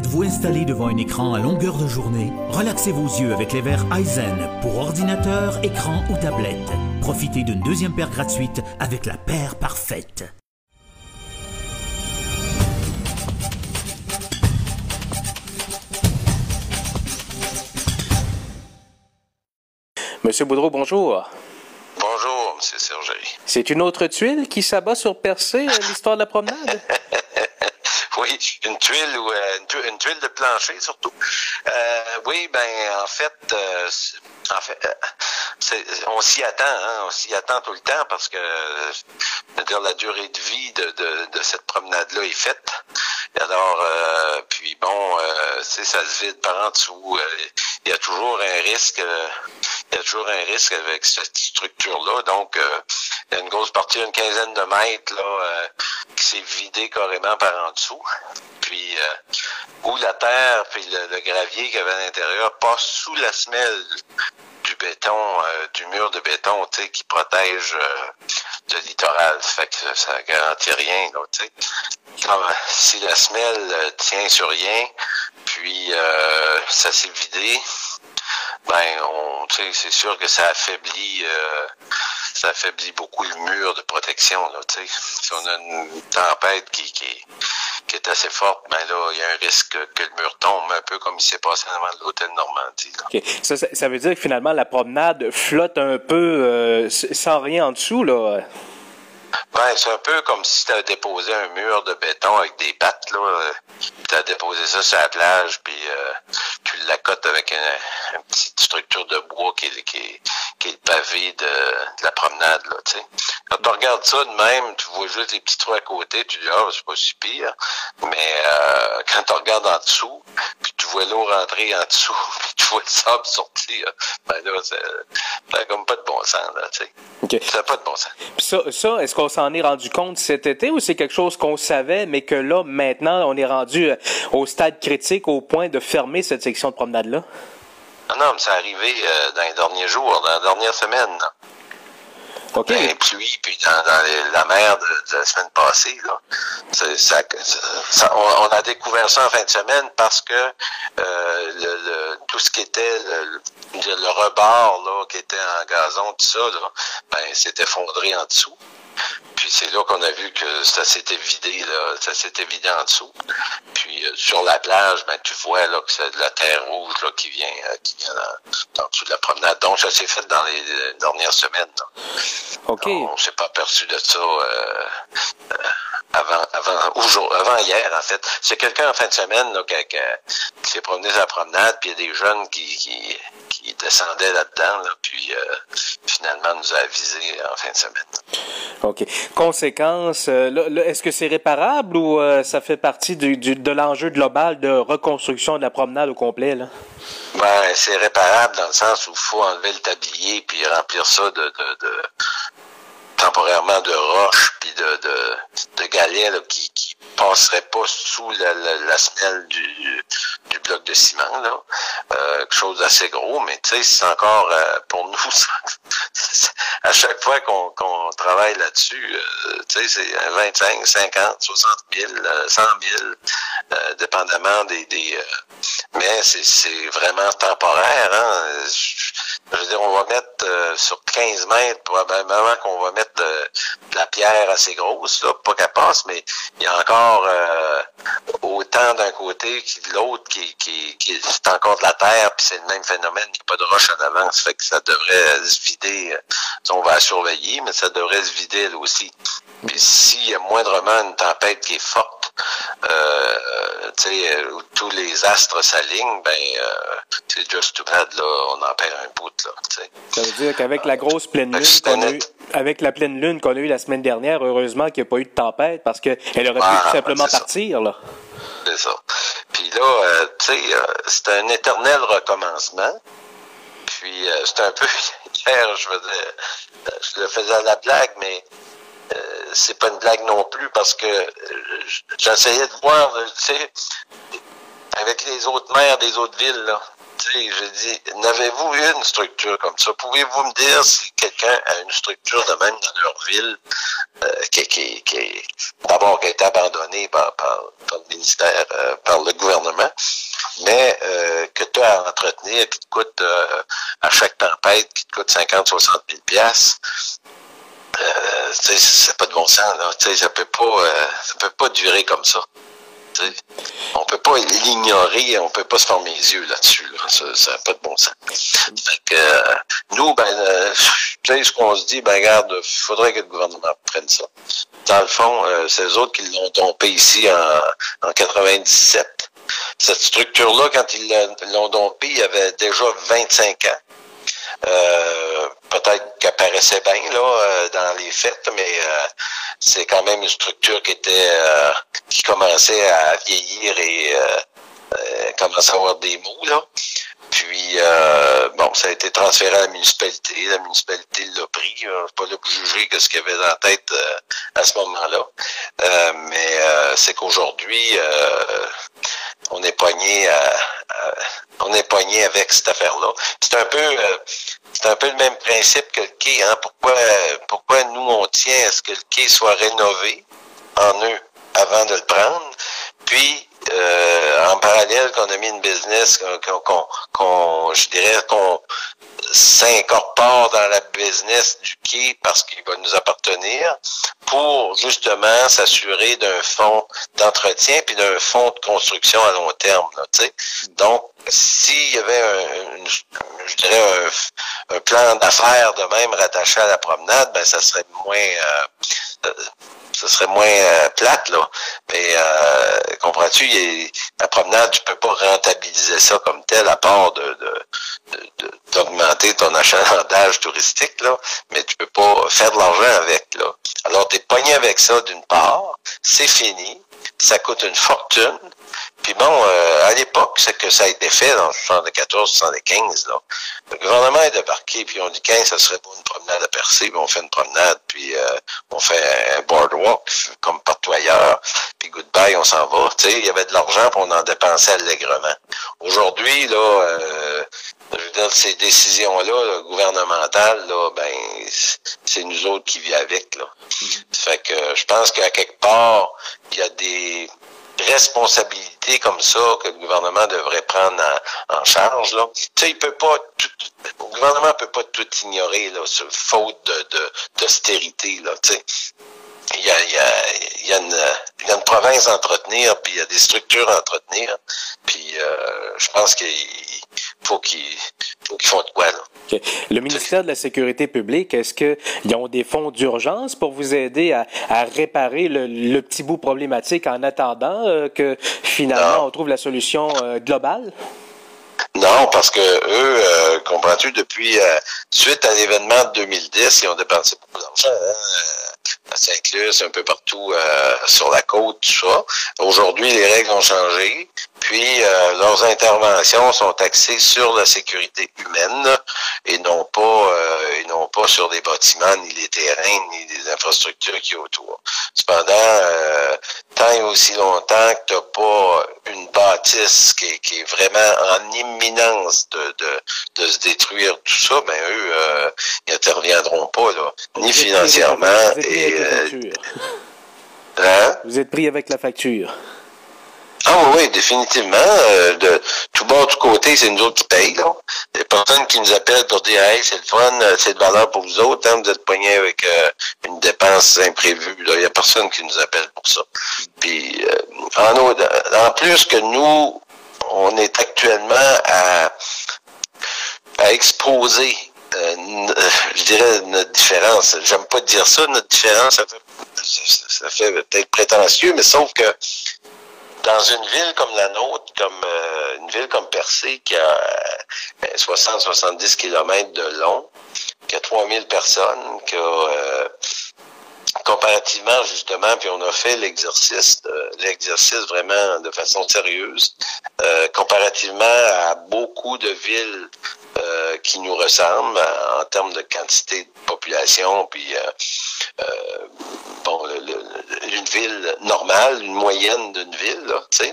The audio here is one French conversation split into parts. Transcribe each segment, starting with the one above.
Êtes-vous installé devant un écran à longueur de journée? Relaxez vos yeux avec les verres Eisen pour ordinateur, écran ou tablette. Profitez d'une deuxième paire gratuite avec la paire parfaite. Monsieur Boudreau, bonjour. Bonjour, Monsieur Sergei. C'est une autre tuile qui s'abat sur Percé, euh, l'histoire de la promenade? oui, une tuile ou euh, une, tuile, une, tuile de plancher surtout. Euh, oui, ben en fait, euh, en fait, euh, on s'y attend, hein, on s'y attend tout le temps parce que dire la durée de vie de, de, de cette promenade-là est faite. Alors, euh, puis bon, euh, ça se vide par en dessous. Il y a toujours un risque. il y a toujours un risque avec cette structure-là. Donc, il y a une grosse partie, une quinzaine de mètres là, qui s'est vidée carrément par en dessous. Puis où la terre puis le, le gravier qu'il y avait à l'intérieur passe sous la semelle du béton, euh, du mur de béton, tu sais, qui protège euh, le littoral. Ça fait que ça garantit rien, tu sais. Si la semelle euh, tient sur rien, puis ça s'est vidé, ben, on, tu sais, c'est sûr que ça affaiblit ça affaiblit beaucoup le mur de protection. Là, si on a une tempête qui, qui, qui est assez forte, ben là, il y a un risque que le mur tombe, un peu comme il s'est passé devant l'hôtel Normandie. Là. Okay. Ça, ça, veut dire que finalement, la promenade flotte un peu euh, sans rien en dessous, là? Ben, c'est un peu comme si tu avais déposé un mur de béton avec des pattes, là. Tu as déposé ça sur la plage, puis euh, tu l'accotes avec une, petite structure de bois qui qui qui est le pavé de, de la promenade, là, tu sais. Quand tu regardes ça de même, tu vois juste les petits trous à côté, tu dis, ah, oh, c'est pas si pire. Mais euh, quand tu regardes en dessous, puis tu vois l'eau rentrer en dessous, puis tu vois le sable sortir, ben là, ça comme pas de bon sens, là, tu sais. Okay. Ça n'a pas de bon sens. Puis ça, ça est-ce qu'on s'en est rendu compte cet été ou c'est quelque chose qu'on savait, mais que là, maintenant, on est rendu au stade critique au point de fermer cette section de promenade-là? Non, non, mais c'est arrivé euh, dans les derniers jours, dans la dernière semaine. Là. OK. Dans les pluies, puis dans, dans les, la mer de, de, la semaine passée. Là. Ça, ça, ça, on, on, a découvert ça en fin de semaine parce que euh, le, le, tout ce qui était le, le, rebord là, qui était en gazon, tout ça, là, ben, s'est effondré en dessous. Puis c'est là qu'on a vu que ça s'était vidé, là, ça s'était vidé en dessous. Puis euh, sur la plage, ben tu vois là que c'est de la terre rouge là, qui vient, euh, qui vient dans dessous de la promenade. Donc ça s'est fait dans les, les dernières semaines. Là. OK. On, on s'est pas aperçu de ça euh, avant, avant, aujourd'hui, avant hier en fait. C'est quelqu'un en fin de semaine là, qui, s'est promené sur la promenade, puis il y a des jeunes qui, qui, qui descendaient là-dedans, là, puis euh, finalement nous a avisé en fin de semaine. OK. Conséquence, euh, est-ce que c'est réparable ou euh, ça fait partie du, du, de l'enjeu global de reconstruction de la promenade au complet? Là? Ben, c'est réparable dans le sens où il faut enlever le tablier puis remplir ça de, de, de temporairement de roches puis de, de galets là, qui, qui passerait pas sous la, la, la semelle du, du bloc de ciment là. Euh, quelque chose d'assez gros, mais tu sais, c'est encore euh, pour nous à chaque fois qu'on qu travaille là-dessus, euh, tu sais, c'est 25, 50, 60 000, 100 000, dépendamment des, des mais c'est vraiment temporaire. Hein? Je veux dire, on va mettre euh, sur 15 mètres, probablement qu'on va mettre de, de, la pierre assez grosse, là, pas qu'elle passe, mais il y a encore euh, autant d'un côté que de l'autre qui, qui, qui c'est encore de la terre, puis c'est le même phénomène, il n'y a pas de roche en avant, ça fait que ça devrait se vider. On va la surveiller, mais ça devrait se vider elle aussi. Puis s'il y a moindrement une tempête qui est forte, euh, sais, où tous les astres s'alignent, ben euh, c'est just too bad, là, on en perd un bout, là. Ça veut dire qu'avec la grosse pleine lune qu'on a eu, avec la pleine lune qu'on a eue la semaine dernière, heureusement qu'il n'y a pas eu de tempête, parce qu'elle aurait ah, pu tout simplement ben partir, là. C'est ça. Puis là, euh, tu sais, euh, c'est un éternel recommencement. Puis euh, c'est un peu hier, je veux dire, je le faisais à la blague, mais euh, c'est pas une blague non plus parce que euh, j'essayais de voir, tu sais, avec les autres maires des autres villes, là. Je dis, n'avez-vous eu une structure comme ça? Pouvez-vous me dire si quelqu'un a une structure de même dans leur ville qui, qui, qui d'abord qui a été abandonné par, par, le ministère, par le gouvernement, mais que tu as à entretenir, qui te coûte à chaque tempête, qui te coûte 50, 60 000 pièces euh, c'est pas de bon sens, là. ça peut pas, ça peut pas durer comme ça. Peut pas l'ignorer, on peut pas se former les yeux là-dessus. Ça n'a pas de bon sens. Euh, nous, ben, euh, ce qu'on se dit, ben regarde, faudrait que le gouvernement prenne ça. Dans le fond, euh, c'est eux autres qui l'ont tombé ici en, en 97. Cette structure-là, quand ils l'ont dompé, il y avait déjà 25 ans. Euh, peut-être qu'elle paraissait bien là euh, dans les fêtes, mais euh, c'est quand même une structure qui était qui commençait à vieillir et commençait à avoir des maux là. Puis bon, ça a été transféré à la municipalité. La municipalité l'a pris. Je pas là pour juger ce qu'il y avait dans tête à ce moment-là. mais c'est qu'aujourd'hui, on est pogné à, on est pogné avec cette affaire-là. C'est un peu c'est un peu le même principe que le quai. Hein? Pourquoi, pourquoi nous, on tient à ce que le quai soit rénové en eux? Avant de le prendre? Puis, euh, en parallèle, qu'on a mis une business, qu'on, je dirais qu'on s'incorpore dans la business du quai parce qu'il va nous appartenir pour justement s'assurer d'un fonds d'entretien puis d'un fonds de construction à long terme. Là, Donc, s'il y avait un, je dirais un, plan d'affaires de même rattaché à la promenade, ben ça serait moins euh, euh, ce serait moins euh, plate, là. Mais euh, comprends-tu, la promenade, tu peux pas rentabiliser ça comme tel à part de, d'augmenter ton achalandage touristique, là, mais tu peux pas faire de l'argent avec, là. Alors, tu es pogné avec ça d'une part, c'est fini, ça coûte une fortune, puis bon, euh, à l'époque, c'est que ça a été fait dans 74, 75, là. Le gouvernement est débarqué, puis on dit 15, ça serait pour une promenade à percer, puis on fait une promenade, puis euh, on fait un boardwalk comme partout ailleurs, puis goodbye, on s'en va. Tu sais, il y avait de l'argent, pour on en dépensait allègrement. Aujourd'hui, là, euh, je veux dire, ces décisions-là, gouvernementales, là, ben, c'est nous autres qui vivons avec, là. Mm-hmm. Fait que je pense qu'à quelque part, y a des responsabilités comme ça que le gouvernement devrait prendre en, charge. Là. Tu sais, il peut pas tout, le gouvernement peut pas tout ignorer là, sur faute de, d'austérité. Tu sais. Il y, a, il, y a, il, y a une, il y a une province à entretenir, puis il y a des structures à entretenir. Puis euh, je pense qu'il faut qu'ils faut qu'ils font de quoi. Là. Le ministère de la Sécurité publique, est-ce qu'ils ont des fonds d'urgence pour vous aider à, à réparer le, le, petit bout problématique en attendant euh, que finalement on trouve la solution euh, globale? Non, parce que eux, euh, comprends-tu, depuis suite à l'événement de 2010, ils ont dépensé beaucoup d'argent. Hein? à Saint-Luc, un peu partout euh, sur la côte, tout ça. Aujourd'hui, les règles ont changé, puis euh, leurs interventions sont axées sur la sécurité humaine et non pas euh, et non pas sur des bâtiments, ni les terrains, ni les infrastructures qui y autour. Cependant, tant et aussi longtemps que tu n'as pas une bâtisse qui est, vraiment en imminence de, de, se détruire tout ça, ben eux, ils n'interviendront pas, là, ni financièrement et euh, hein? Vous êtes pris avec la facture. Ah oui, définitivement. Euh, de tout bord, tout côté, c'est nous autres qui payent. Là. Il n'y a personne qui nous appelle pour dire Hey, c'est le fun, euh, c'est de valeur pour vous autres, hein, vous êtes poignés avec une dépense imprévue. Il n'y a personne qui nous appelle pour ça. Puis en, en plus que nous, on est actuellement à, à exposer euh, euh, je dirais notre différence. J'aime pas dire ça, notre différence, ça fait, peut-être prétentieux, mais sauf que dans une ville comme la nôtre, comme euh, une ville comme Percé, qui a 60-70 kilomètres de long, qui a 3000 personnes, qui a comparativement justement, puis on a fait l'exercice, l'exercice vraiment de façon sérieuse, comparativement à beaucoup de villes euh, qui nous ressemble en termes de quantité de population, puis euh, euh, bon, une ville normale, une moyenne d'une ville, tu sais.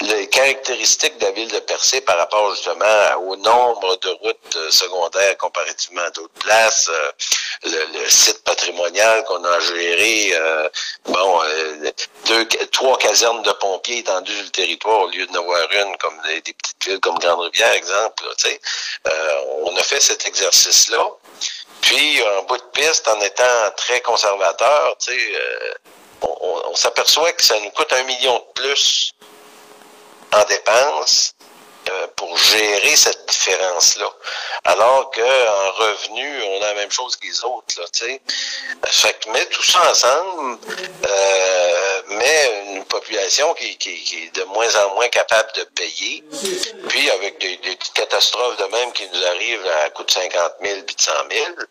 quand caractéristique de la ville de Percé par rapport justement au nombre de routes euh, secondaires comparativement à d'autres places, euh, le, site patrimonial qu'on a géré, euh, bon, deux, trois casernes de pompiers étendues sur le territoire au lieu de n'avoir une comme des, petites villes comme Grande-Rivière, exemple. on a fait cet exercice-là. Puis, en bout de piste, en étant très conservateur, tu sais, on s'aperçoit que ça nous coûte un million de plus en dépenses euh, pour gérer cette différence-là. Alors qu'en revenu, on a la même chose que les autres, là, tu sais. Fait que mettre tout ça ensemble, euh, met une population qui, qui, qui, est de moins en moins capable de payer. Puis avec des, des petites catastrophes de même qui nous arrivent à coût de 50 000 puis de 100 000, ben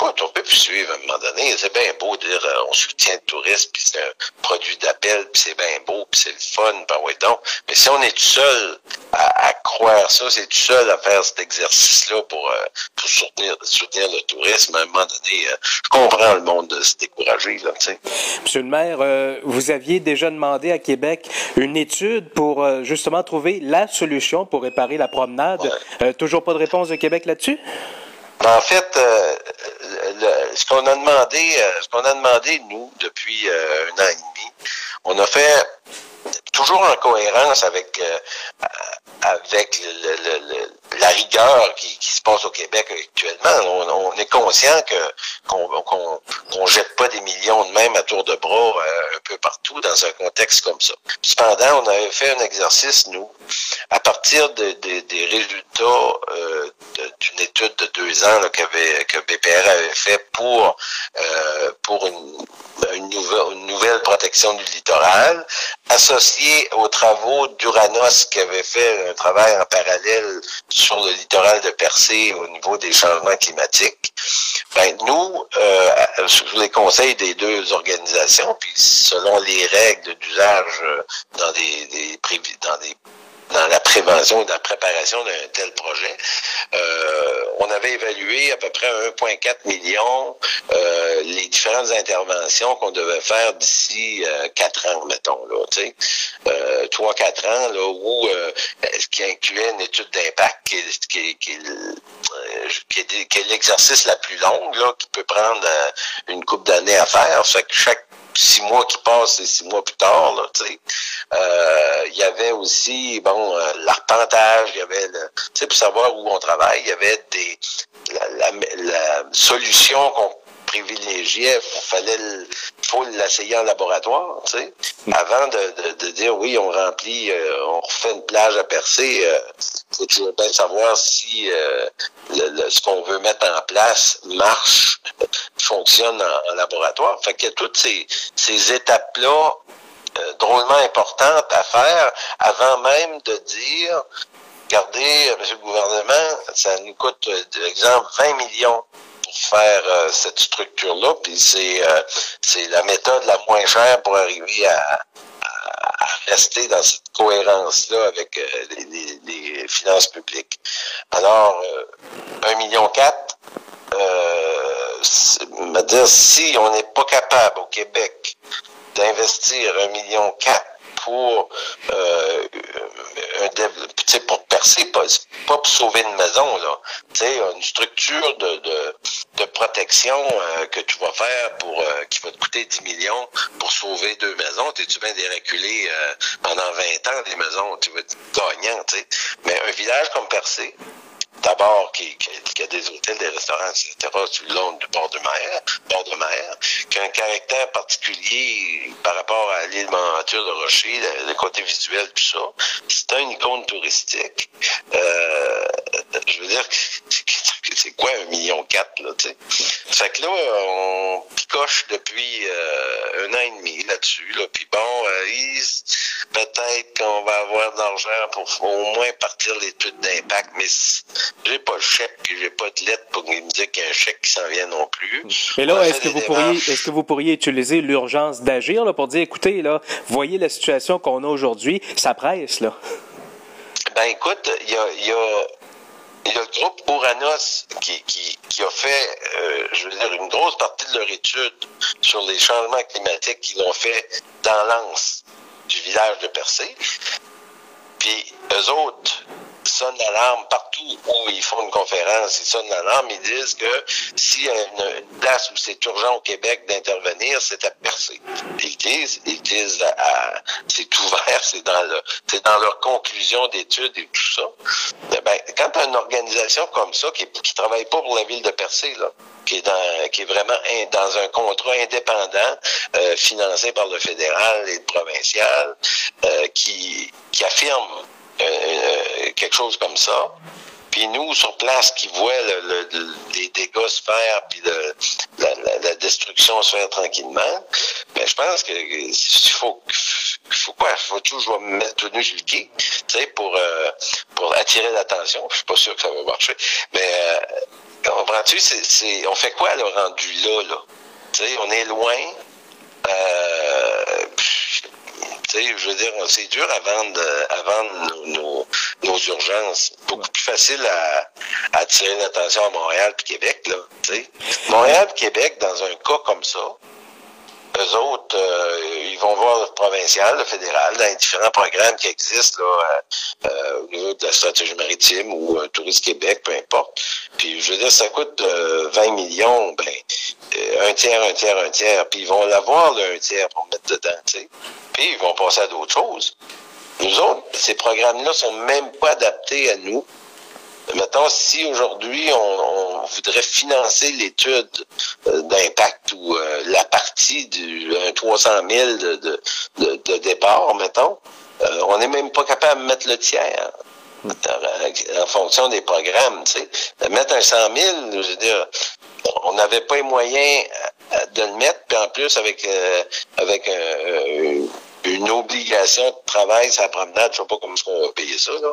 écoute, on peut plus suivre à un moment donné. C'est bien beau de dire euh, on soutient le tourisme, puis c'est un produit d'appel, puis c'est bien beau, puis c'est le fun, ben ouais donc. Mais si on est tout seul à, croire ça, c'est tout seul à faire cet exercice-là pour, euh, pour soutenir, soutenir le tourisme, à un moment donné, euh, je comprends le monde de se décourager, là, tu sais. Monsieur le maire, vous aviez déjà demandé à Québec une étude pour justement trouver la solution pour réparer la promenade. toujours pas de réponse de Québec là-dessus? En fait, euh, ce qu'on a demandé, euh, ce qu'on a demandé nous depuis euh, un an et demi, on a fait toujours en cohérence avec avec la rigueur qui, se passe au Québec actuellement. On, est conscient qu'on jette pas des millions de même à tour de bras un peu partout dans un contexte comme ça. Cependant, on avait fait un exercice nous à partir des résultats d'une étude de deux ans que BPR avait fait pour euh, pour une, une, nouvelle, protection du littoral, associé aux travaux d'Uranos qui avait fait un travail en parallèle sur le littoral de Percé au niveau des changements climatiques. Ben, nous, euh, sous les conseils des deux organisations, puis selon les règles d'usage euh, dans des, des, dans des dans la prévention, dans la préparation d'un tel projet. Euh, on avait évalué à peu près 1,4 million euh, les différentes interventions qu'on devait faire d'ici euh, 4 ans, mettons, là, tu sais. Euh, 3-4 ans, là, où euh, ce qui incluait une étude d'impact qui, qui, qui, qui, est, qui est l'exercice la plus longue, là, qui peut prendre une coupe d'années à faire. Fait que chaque six mois qui passent et six mois plus tard, là, tu sais. Euh, il y avait aussi, bon, euh, l'arpentage, il y avait, tu sais, pour savoir où on travaille, il y avait des, la, la, solution qu'on privilégiait, il fallait faut l'essayer en laboratoire, tu sais. Avant de, de, dire oui, on remplit, euh, on refait une plage à percer, euh, faut toujours bien savoir si ce qu'on veut mettre en place marche, fonctionne en, laboratoire. Fait a toutes ces, ces étapes-là euh, drôlement importantes à faire avant même de dire, regardez, euh, monsieur le gouvernement, ça nous coûte, par euh, exemple, 20 millions faire cette structure-là, puis c'est c'est la méthode la moins chère pour arriver à, rester dans cette cohérence-là avec les, les, finances publiques. Alors, un million quatre, euh, dire, si on n'est pas capable au Québec d'investir un million quatre pour euh, un pour percer, pas, pas pour sauver une maison, là. sais, une structure de, de, de protection euh, que tu vas faire pour euh, qui va te coûter 10 millions pour sauver deux maisons. T'es-tu bien déreculé euh, pendant 20 ans des maisons, tu vas être gagnant, tu sais. Mais un village comme Percé, d'abord qui, qui, a des hôtels, des restaurants, etc., sur le long du bord de mer, bord de mer, qui a un caractère particulier par rapport à l'île Manture de Rocher, le, côté visuel, tout ça. C'est une icône touristique. Euh, je veux dire, c'est quoi un million quatre, là, tu sais? Fait que là, on picoche depuis euh, un an et demi là-dessus, là, puis bon, euh, peut-être qu'on va avoir de l'argent pour au moins partir l'étude d'impact, mais j'ai pas le chèque, puis j'ai pas de lettre pour me dire qu'il y a un chèque qui s'en vient non plus. Mais là, est-ce que vous pourriez, est-ce que vous pourriez utiliser l'urgence d'agir, là, pour dire, écoutez, là, voyez la situation qu'on a aujourd'hui, ça presse, là? Ben, écoute, il y a, y a il y a le groupe Ouranos qui, qui, qui a fait, euh, je veux dire, une grosse partie de leur étude sur les changements climatiques qu'ils ont fait dans l'anse du village de Percé. eux autres sonnent l'alarme partout où ils font une conférence, ils sonnent l'alarme, ils disent que s'il y a une, place où c'est urgent au Québec d'intervenir, c'est à percer. Ils disent, ils disent c'est ouvert, c'est dans leur conclusion d'études et tout ça. Eh ben, quand une organisation comme ça qui, qui travaille pas pour la ville de Percé, là, qui est dans, qui vraiment dans un contrat indépendant euh, financé par le fédéral et le provincial, euh, qui affirme euh, quelque chose comme ça. Puis nous, sur place, qui voient le, le, les dégâts se faire, puis la, destruction se faire tranquillement, ben, je pense que il faut, faut quoi? faut toujours mettre le quai, tu sais, pour, euh, pour attirer l'attention. Je suis pas sûr que ça va marcher. Mais euh, comprends-tu, on fait quoi le rendu là, là? Tu sais, on est loin. Euh, je veux dire, c'est dur à vendre, à vendre nos, nos, nos urgences. Beaucoup plus facile à, à attirer l'attention à Montréal et Québec. Là, sais. Montréal et Québec, dans un cas comme ça, eux autres, euh, ils vont voir le provincial, le fédéral, dans les différents programmes qui existent là, euh, au niveau de la stratégie maritime ou euh, Tourisme Québec, peu importe. Puis je veux dire, ça coûte 20 millions, ben un tiers, un tiers, un tiers. Puis ils vont l'avoir, le un tiers, pour mettre dedans, tu sais. Puis ils vont passer à d'autres choses. Nous autres, ces programmes-là sont même pas adaptés à nous. Mettons, si aujourd'hui on, on, voudrait financer l'étude euh, d'impact ou euh, la partie du 300 000 de, de, de, de départ, mettons, euh, on n'est même pas capable de mettre le tiers en fonction des programmes. Tu sais. Mettre un 100 000, je veux dire, on n'avait pas les moyens de le mettre, puis en plus avec avec un, une obligation de travail la promenade, je sais pas comment est-ce qu'on va payer ça, là.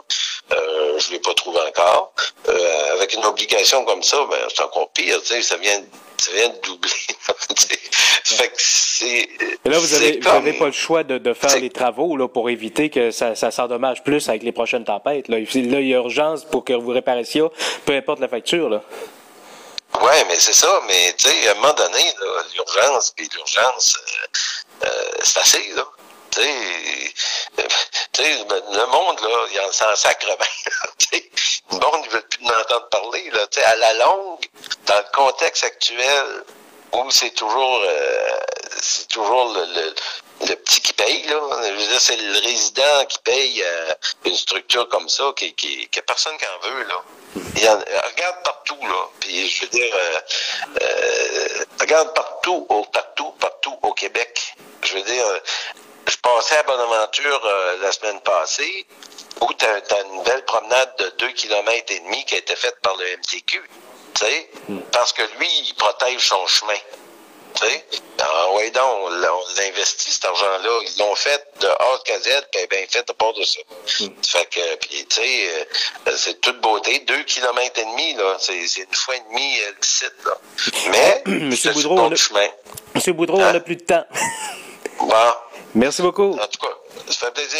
Euh, je l'ai pas trouvé encore. Euh, avec une obligation comme ça, ben, c'est encore pire, tu sais, ça vient, ça vient de doubler. fait que c'est. Et là, vous avez, comme... vous avez pas le choix de, de faire les travaux, là, pour éviter que ça, ça s'endommage plus avec les prochaines tempêtes, là. Là, il y a urgence pour que vous répariez ça, peu importe la facture, là. Ouais, mais c'est ça, mais tu sais, à un moment donné, l'urgence, puis l'urgence, euh, c'est assez, là. Tu sais, le monde, là, il en s'en sacre bien. le monde, ne veut plus m'entendre parler. Là, à la longue, dans le contexte actuel, où c'est toujours euh, c'est toujours le, petit qui paye, là. C'est le résident qui paye euh, une structure comme ça, qui, qui, a personne qui en veut, là. Regarde partout, là. Puis je veux dire, euh, regarde partout, au, partout, partout au Québec. Je veux dire, passais à Bonaventure euh, la semaine passée, où tu as, une belle promenade de 2 km et demi qui a été faite par le MTQ. Tu sais, mm. parce que lui, il protège son chemin. Ah, donc, on, on l'investit, cet argent-là. Ils l'ont fait de A à Z, puis bien fait à part de ça. Mm. Fait que, puis, tu sais, euh, c'est toute beauté. 2 km et demi, là, c'est une fois et demi euh, le site, là. Mais, Monsieur Boudreau, on a... chemin. Monsieur Boudreau, hein? on n'a plus de temps. Bon. Merci beaucoup. En tout cas, ça fait plaisir.